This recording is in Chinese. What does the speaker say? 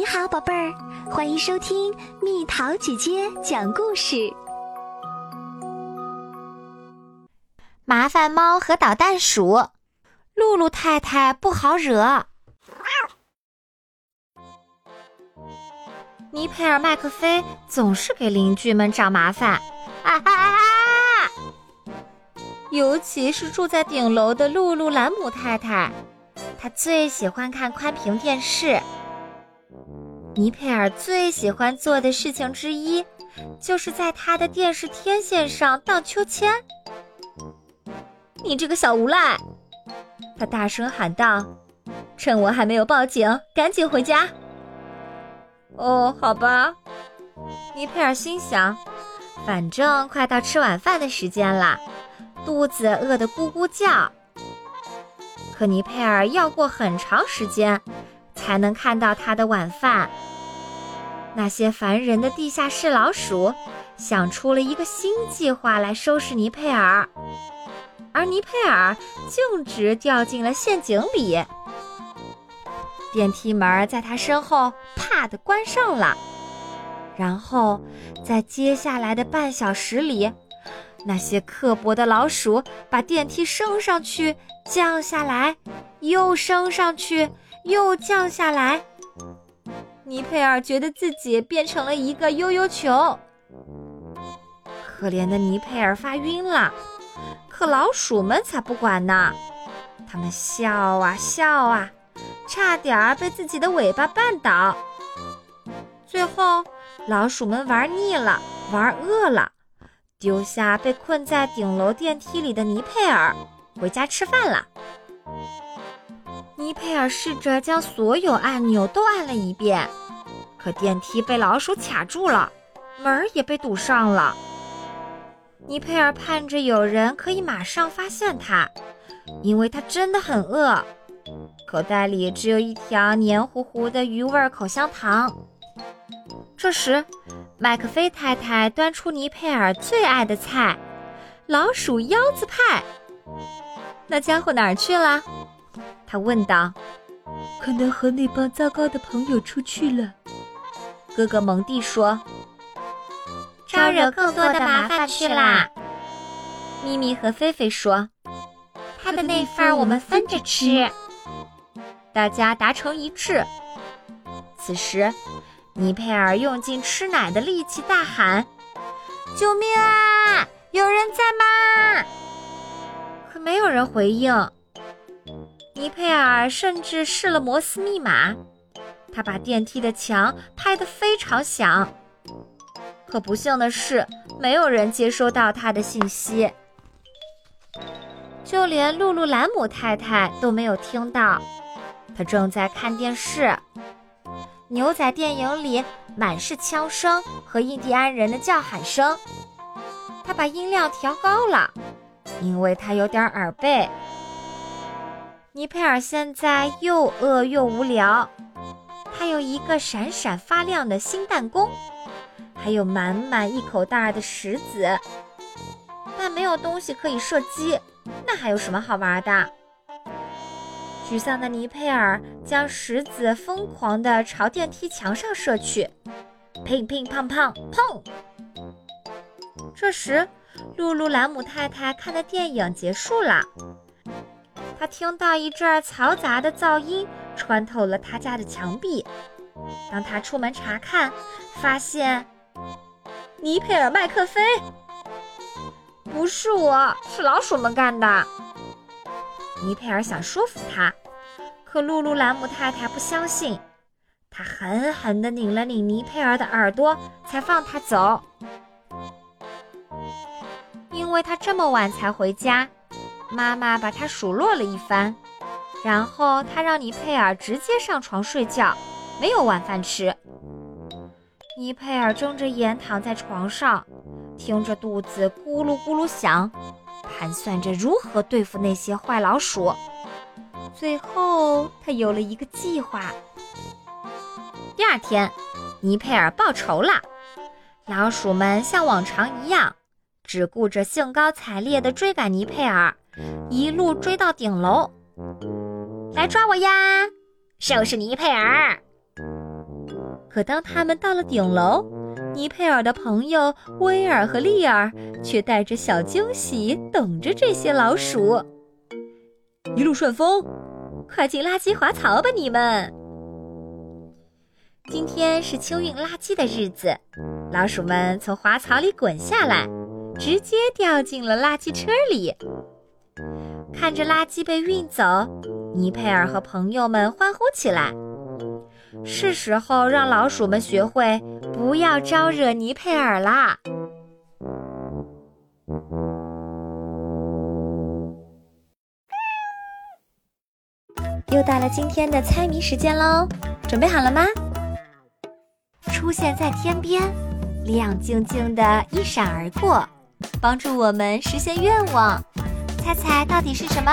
你好，宝贝儿，欢迎收听蜜桃姐姐讲故事。麻烦猫和捣蛋鼠，露露太太不好惹。尼佩尔麦克菲总是给邻居们找麻烦，啊啊啊！尤其是住在顶楼的露露兰姆太太，她最喜欢看宽屏电视。尼佩尔最喜欢做的事情之一，就是在他的电视天线上荡秋千。你这个小无赖！他大声喊道：“趁我还没有报警，赶紧回家。”哦，好吧。尼佩尔心想，反正快到吃晚饭的时间了，肚子饿得咕咕叫。可尼佩尔要过很长时间。才能看到他的晚饭。那些烦人的地下室老鼠想出了一个新计划来收拾尼佩尔，而尼佩尔径直掉进了陷阱里。电梯门在他身后啪的关上了。然后，在接下来的半小时里，那些刻薄的老鼠把电梯升上去、降下来，又升上去。又降下来，尼佩尔觉得自己变成了一个悠悠球。可怜的尼佩尔发晕了，可老鼠们才不管呢，他们笑啊笑啊，差点儿被自己的尾巴绊倒。最后，老鼠们玩腻了，玩饿了，丢下被困在顶楼电梯里的尼佩尔，回家吃饭了。尼佩尔试着将所有按钮都按了一遍，可电梯被老鼠卡住了，门儿也被堵上了。尼佩尔盼着有人可以马上发现他，因为他真的很饿，口袋里只有一条黏糊糊的鱼味口香糖。这时，麦克菲太太端出尼佩尔最爱的菜——老鼠腰子派。那家伙哪儿去了？他问道：“可能和那帮糟糕的朋友出去了。”哥哥蒙蒂说：“招惹更多的麻烦去啦。”咪咪和菲菲说：“他的那份我们分着吃。”大家达成一致。此时，尼佩尔用尽吃奶的力气大喊：“救命啊！有人在吗？”可没有人回应。尼佩尔甚至试了摩斯密码，他把电梯的墙拍得非常响。可不幸的是，没有人接收到他的信息，就连露露兰姆太太都没有听到。她正在看电视，牛仔电影里满是枪声和印第安人的叫喊声。他把音量调高了，因为他有点耳背。尼佩尔现在又饿又无聊，还有一个闪闪发亮的新弹弓，还有满满一口袋的石子，但没有东西可以射击，那还有什么好玩的？沮丧的尼佩尔将石子疯狂地朝电梯墙上射去，乒乒乓乓砰！这时，露露兰姆太太看的电影结束了。他听到一阵嘈杂的噪音穿透了他家的墙壁。当他出门查看，发现尼佩尔麦克菲不是我，是老鼠们干的。尼佩尔想说服他，可露露兰姆太太不相信。他狠狠地拧了拧尼佩尔的耳朵，才放他走。因为他这么晚才回家。妈妈把他数落了一番，然后他让尼佩尔直接上床睡觉，没有晚饭吃。尼佩尔睁着眼躺在床上，听着肚子咕噜咕噜响，盘算着如何对付那些坏老鼠。最后，他有了一个计划。第二天，尼佩尔报仇了。老鼠们像往常一样，只顾着兴高采烈地追赶尼佩尔。一路追到顶楼，来抓我呀！收拾尼佩尔！可当他们到了顶楼，尼佩尔的朋友威尔和利尔却带着小惊喜等着这些老鼠。一路顺风，快进垃圾滑槽吧，你们！今天是清运垃圾的日子，老鼠们从滑槽里滚下来，直接掉进了垃圾车里。看着垃圾被运走，尼佩尔和朋友们欢呼起来。是时候让老鼠们学会不要招惹尼佩尔啦！又到了今天的猜谜时间喽，准备好了吗？出现在天边，亮晶晶的一闪而过，帮助我们实现愿望。猜猜到底是什么？